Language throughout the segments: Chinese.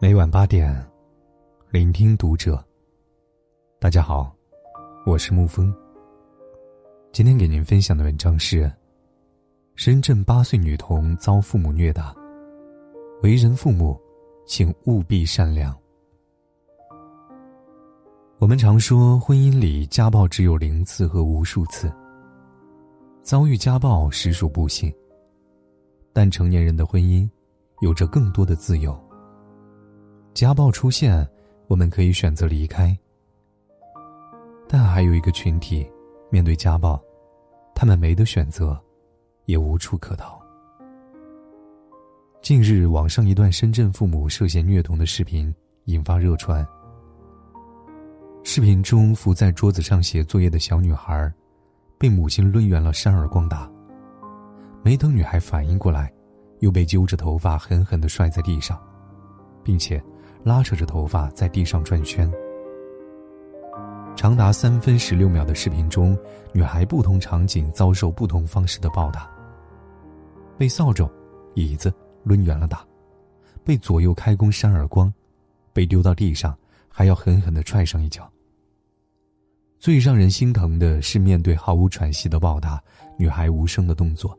每晚八点，聆听读者。大家好，我是沐风。今天给您分享的文章是：深圳八岁女童遭父母虐打，为人父母，请务必善良。我们常说，婚姻里家暴只有零次和无数次，遭遇家暴实属不幸。但成年人的婚姻，有着更多的自由。家暴出现，我们可以选择离开。但还有一个群体，面对家暴，他们没得选择，也无处可逃。近日，网上一段深圳父母涉嫌虐童的视频引发热传。视频中，伏在桌子上写作业的小女孩，被母亲抡圆了扇耳光打。没等女孩反应过来，又被揪着头发狠狠的摔在地上，并且。拉扯着头发在地上转圈，长达三分十六秒的视频中，女孩不同场景遭受不同方式的暴打。被扫帚、椅子抡圆了打，被左右开弓扇耳光，被丢到地上还要狠狠的踹上一脚。最让人心疼的是，面对毫无喘息的暴打，女孩无声的动作。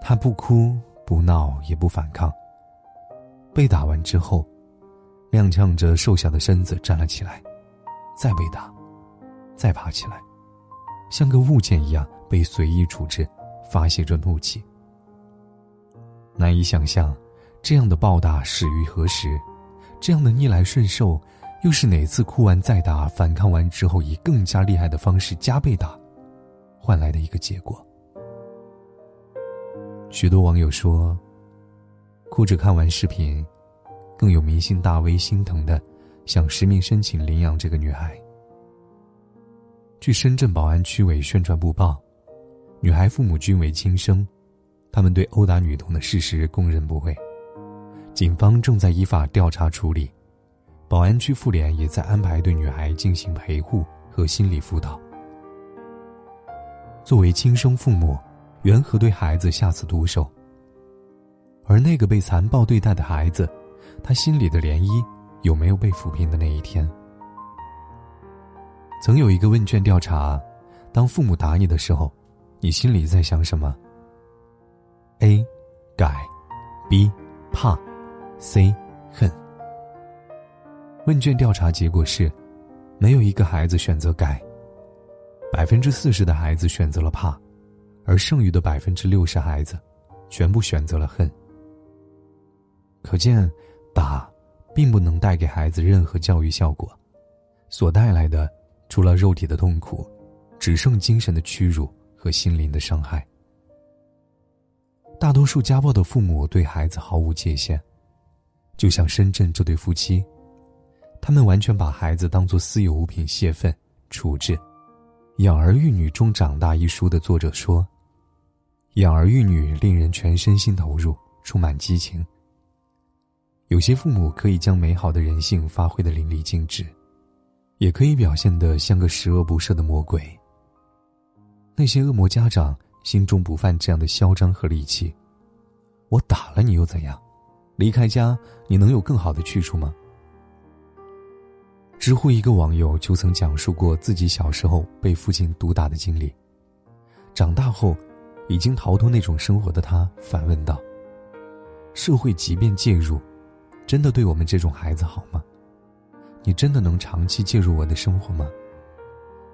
她不哭不闹也不反抗。被打完之后，踉跄着瘦小的身子站了起来，再被打，再爬起来，像个物件一样被随意处置，发泄着怒气。难以想象，这样的暴打始于何时？这样的逆来顺受，又是哪次哭完再打，反抗完之后以更加厉害的方式加倍打，换来的一个结果？许多网友说。哭着看完视频，更有明星大 V 心疼的想实名申请领养这个女孩。据深圳宝安区委宣传部报，女孩父母均为亲生，他们对殴打女童的事实供认不讳。警方正在依法调查处理，宝安区妇联也在安排对女孩进行陪护和心理辅导。作为亲生父母，缘何对孩子下此毒手？而那个被残暴对待的孩子，他心里的涟漪有没有被抚平的那一天？曾有一个问卷调查：当父母打你的时候，你心里在想什么？A. 改，B. 怕，C. 恨。问卷调查结果是，没有一个孩子选择改。百分之四十的孩子选择了怕，而剩余的百分之六十孩子，全部选择了恨。可见，打，并不能带给孩子任何教育效果，所带来的，除了肉体的痛苦，只剩精神的屈辱和心灵的伤害。大多数家暴的父母对孩子毫无界限，就像深圳这对夫妻，他们完全把孩子当作私有物品泄愤处置。《养儿育女中长大》一书的作者说：“养儿育女令人全身心投入，充满激情。”有些父母可以将美好的人性发挥的淋漓尽致，也可以表现得像个十恶不赦的魔鬼。那些恶魔家长心中不犯这样的嚣张和戾气。我打了你又怎样？离开家你能有更好的去处吗？知乎一个网友就曾讲述过自己小时候被父亲毒打的经历。长大后，已经逃脱那种生活的他反问道：“社会即便介入。”真的对我们这种孩子好吗？你真的能长期介入我的生活吗？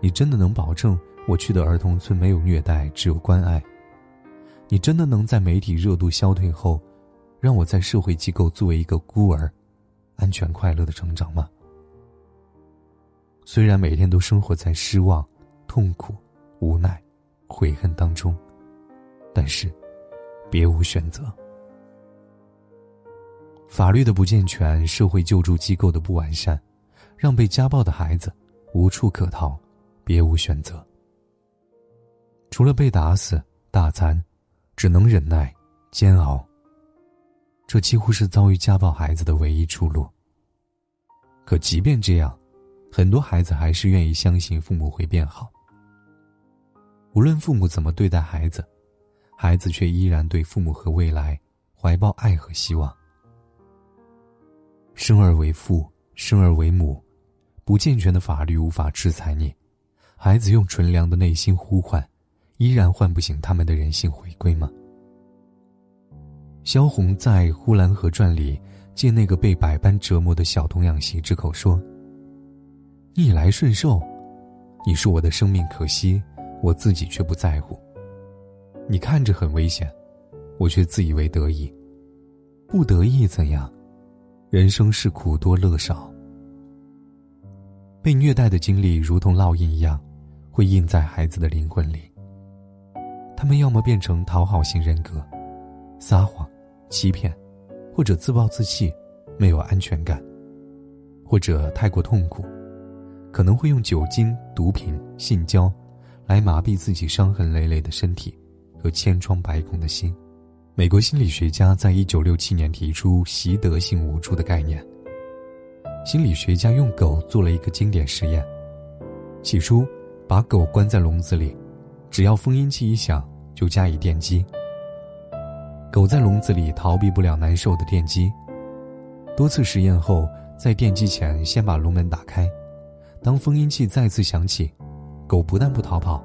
你真的能保证我去的儿童村没有虐待，只有关爱？你真的能在媒体热度消退后，让我在社会机构作为一个孤儿，安全快乐的成长吗？虽然每天都生活在失望、痛苦、无奈、悔恨当中，但是，别无选择。法律的不健全，社会救助机构的不完善，让被家暴的孩子无处可逃，别无选择。除了被打死、大残，只能忍耐、煎熬。这几乎是遭遇家暴孩子的唯一出路。可即便这样，很多孩子还是愿意相信父母会变好。无论父母怎么对待孩子，孩子却依然对父母和未来怀抱爱和希望。生而为父，生而为母，不健全的法律无法制裁你。孩子用纯良的内心呼唤，依然唤不醒他们的人性回归吗？萧红在《呼兰河传》里借那个被百般折磨的小童养媳之口说：“逆来顺受，你说我的生命可惜，我自己却不在乎。你看着很危险，我却自以为得意。不得意怎样？人生是苦多乐少。被虐待的经历如同烙印一样。”会印在孩子的灵魂里。他们要么变成讨好型人格，撒谎、欺骗，或者自暴自弃，没有安全感；或者太过痛苦，可能会用酒精、毒品、性交，来麻痹自己伤痕累累的身体和千疮百孔的心。美国心理学家在一九六七年提出习得性无助的概念。心理学家用狗做了一个经典实验，起初。把狗关在笼子里，只要封音器一响，就加以电击。狗在笼子里逃避不了难受的电击。多次实验后，在电击前先把笼门打开，当封音器再次响起，狗不但不逃跑，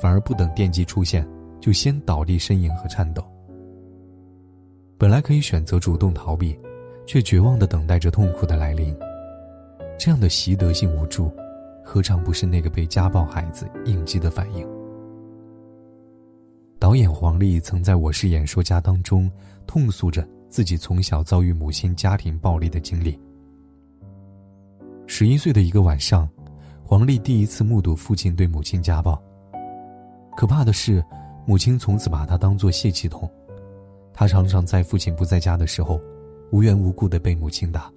反而不等电击出现，就先倒地呻吟和颤抖。本来可以选择主动逃避，却绝望的等待着痛苦的来临。这样的习得性无助。何尝不是那个被家暴孩子应激的反应？导演黄丽曾在我是演说家当中痛诉着自己从小遭遇母亲家庭暴力的经历。十一岁的一个晚上，黄丽第一次目睹父亲对母亲家暴。可怕的是，母亲从此把他当作泄气筒，他常常在父亲不在家的时候，无缘无故的被母亲打。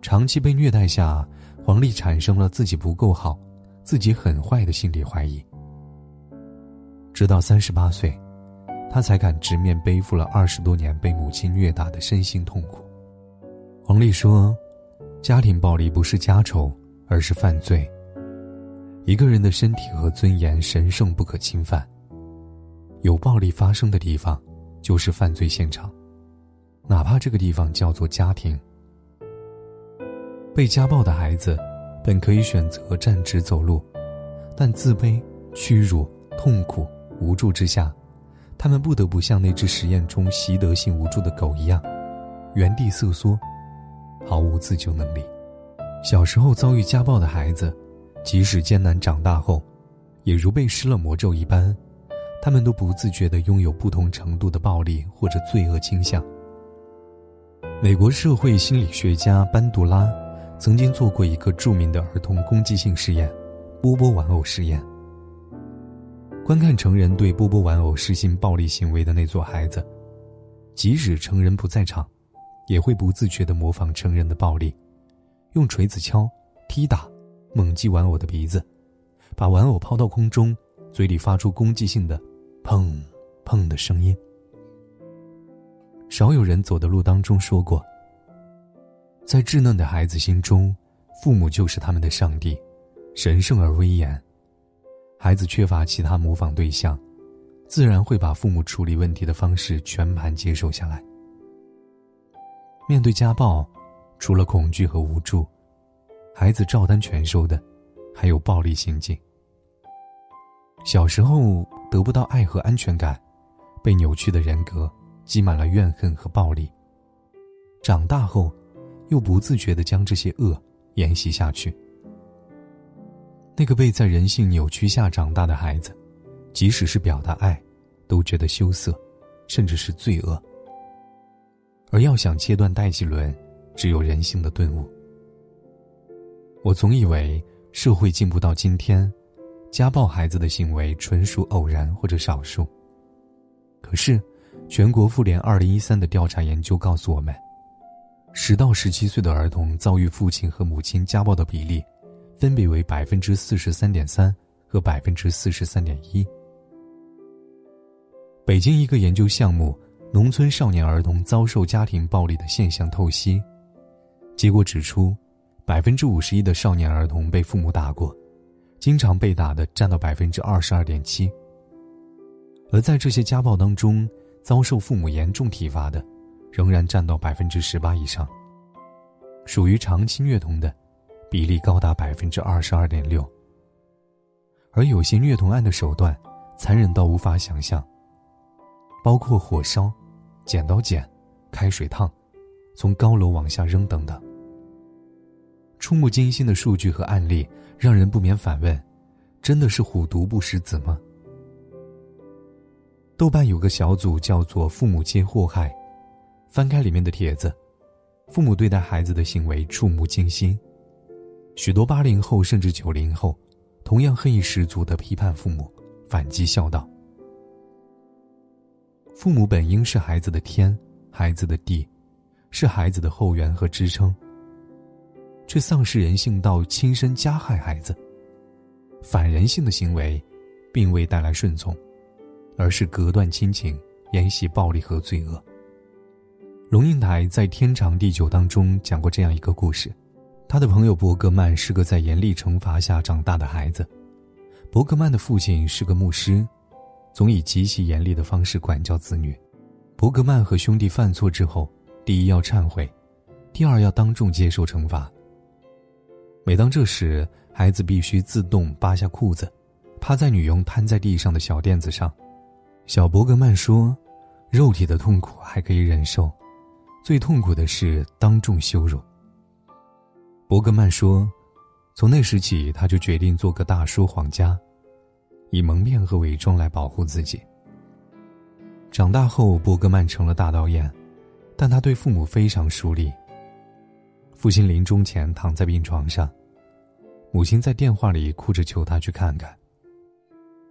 长期被虐待下。黄丽产生了自己不够好、自己很坏的心理怀疑。直到三十八岁，他才敢直面背负了二十多年被母亲虐打的身心痛苦。黄丽说：“家庭暴力不是家丑，而是犯罪。一个人的身体和尊严神圣不可侵犯。有暴力发生的地方，就是犯罪现场，哪怕这个地方叫做家庭。”被家暴的孩子，本可以选择站直走路，但自卑、屈辱、痛苦、无助之下，他们不得不像那只实验中习得性无助的狗一样，原地瑟缩，毫无自救能力。小时候遭遇家暴的孩子，即使艰难长大后，也如被施了魔咒一般，他们都不自觉地拥有不同程度的暴力或者罪恶倾向。美国社会心理学家班杜拉。曾经做过一个著名的儿童攻击性试验——波波玩偶试验。观看成人对波波玩偶实行暴力行为的那座孩子，即使成人不在场，也会不自觉地模仿成人的暴力，用锤子敲、踢打、猛击玩偶的鼻子，把玩偶抛到空中，嘴里发出攻击性的“砰砰”的声音。少有人走的路当中说过。在稚嫩的孩子心中，父母就是他们的上帝，神圣而威严。孩子缺乏其他模仿对象，自然会把父母处理问题的方式全盘接受下来。面对家暴，除了恐惧和无助，孩子照单全收的，还有暴力行径。小时候得不到爱和安全感，被扭曲的人格积满了怨恨和暴力。长大后。又不自觉地将这些恶沿袭下去。那个被在人性扭曲下长大的孩子，即使是表达爱，都觉得羞涩，甚至是罪恶。而要想切断代际轮，只有人性的顿悟。我总以为社会进步到今天，家暴孩子的行为纯属偶然或者少数。可是，全国妇联二零一三的调查研究告诉我们。十到十七岁的儿童遭遇父亲和母亲家暴的比例，分别为百分之四十三点三和百分之四十三点一。北京一个研究项目《农村少年儿童遭受家庭暴力的现象透析》，结果指出，百分之五十一的少年儿童被父母打过，经常被打的占到百分之二十二点七。而在这些家暴当中，遭受父母严重体罚的。仍然占到百分之十八以上。属于长期虐童的比例高达百分之二十二点六。而有些虐童案的手段残忍到无法想象，包括火烧、剪刀剪、开水烫、从高楼往下扔等等。触目惊心的数据和案例，让人不免反问：真的是虎毒不食子吗？豆瓣有个小组叫做“父母皆祸害”，翻开里面的帖子，父母对待孩子的行为触目惊心，许多八零后甚至九零后。同样恨意十足的批判父母，反击孝道。父母本应是孩子的天，孩子的地，是孩子的后援和支撑，却丧失人性到亲身加害孩子。反人性的行为，并未带来顺从，而是隔断亲情，沿袭暴力和罪恶。龙应台在《天长地久》当中讲过这样一个故事。他的朋友伯格曼是个在严厉惩罚下长大的孩子。伯格曼的父亲是个牧师，总以极其严厉的方式管教子女。伯格曼和兄弟犯错之后，第一要忏悔，第二要当众接受惩罚。每当这时，孩子必须自动扒下裤子，趴在女佣瘫在地上的小垫子上。小伯格曼说：“肉体的痛苦还可以忍受，最痛苦的是当众羞辱。”伯格曼说：“从那时起，他就决定做个大说谎家，以蒙面和伪装来保护自己。”长大后，伯格曼成了大导演，但他对父母非常疏离。父亲临终前躺在病床上，母亲在电话里哭着求他去看看。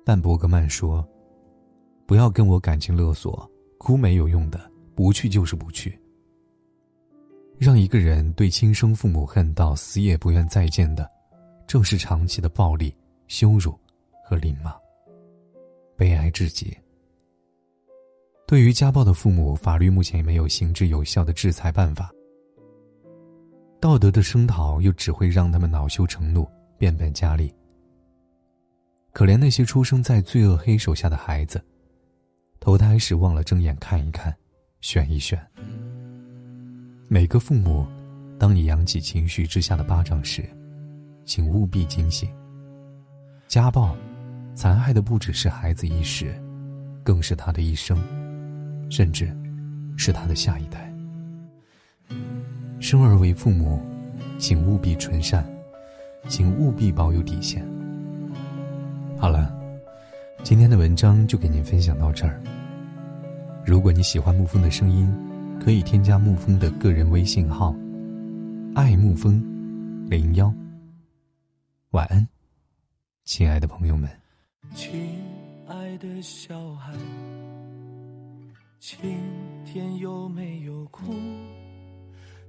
但伯格曼说：“不要跟我感情勒索，哭没有用的，不去就是不去。”让一个人对亲生父母恨到死也不愿再见的，正是长期的暴力、羞辱和凌骂。悲哀至极。对于家暴的父母，法律目前也没有行之有效的制裁办法。道德的声讨又只会让他们恼羞成怒，变本加厉。可怜那些出生在罪恶黑手下的孩子，投胎时忘了睁眼看一看，选一选。每个父母，当你扬起情绪之下的巴掌时，请务必警醒。家暴，残害的不只是孩子一时，更是他的一生，甚至是他的下一代。生而为父母，请务必纯善，请务必保有底线。好了，今天的文章就给您分享到这儿。如果你喜欢沐风的声音。可以添加沐风的个人微信号“爱沐风零幺”。晚安，亲爱的朋友们。亲爱的小孩，今天有没有哭？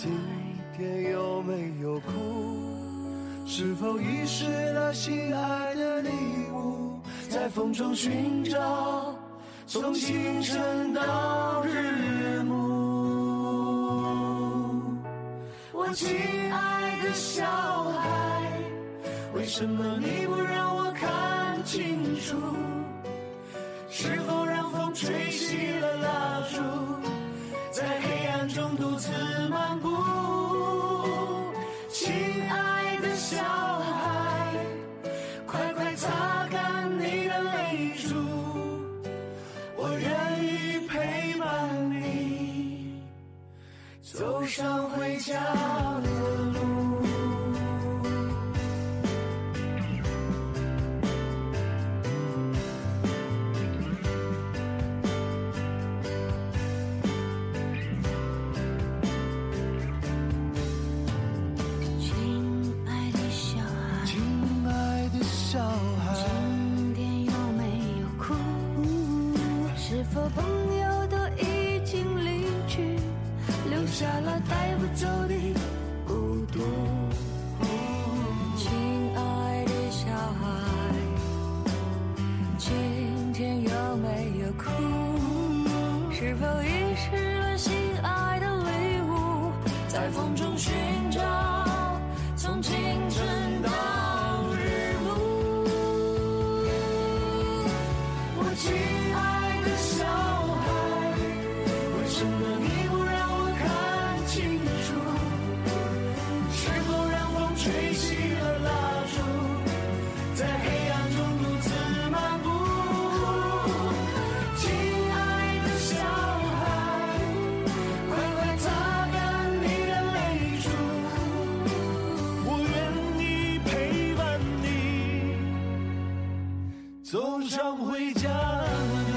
今天有没有哭？是否遗失了心爱的礼物，在风中寻找，从清晨到日暮。我亲爱的小孩，为什么你不让我看清楚？是否让风吹熄了蜡烛，在黑暗中独自走上回家路。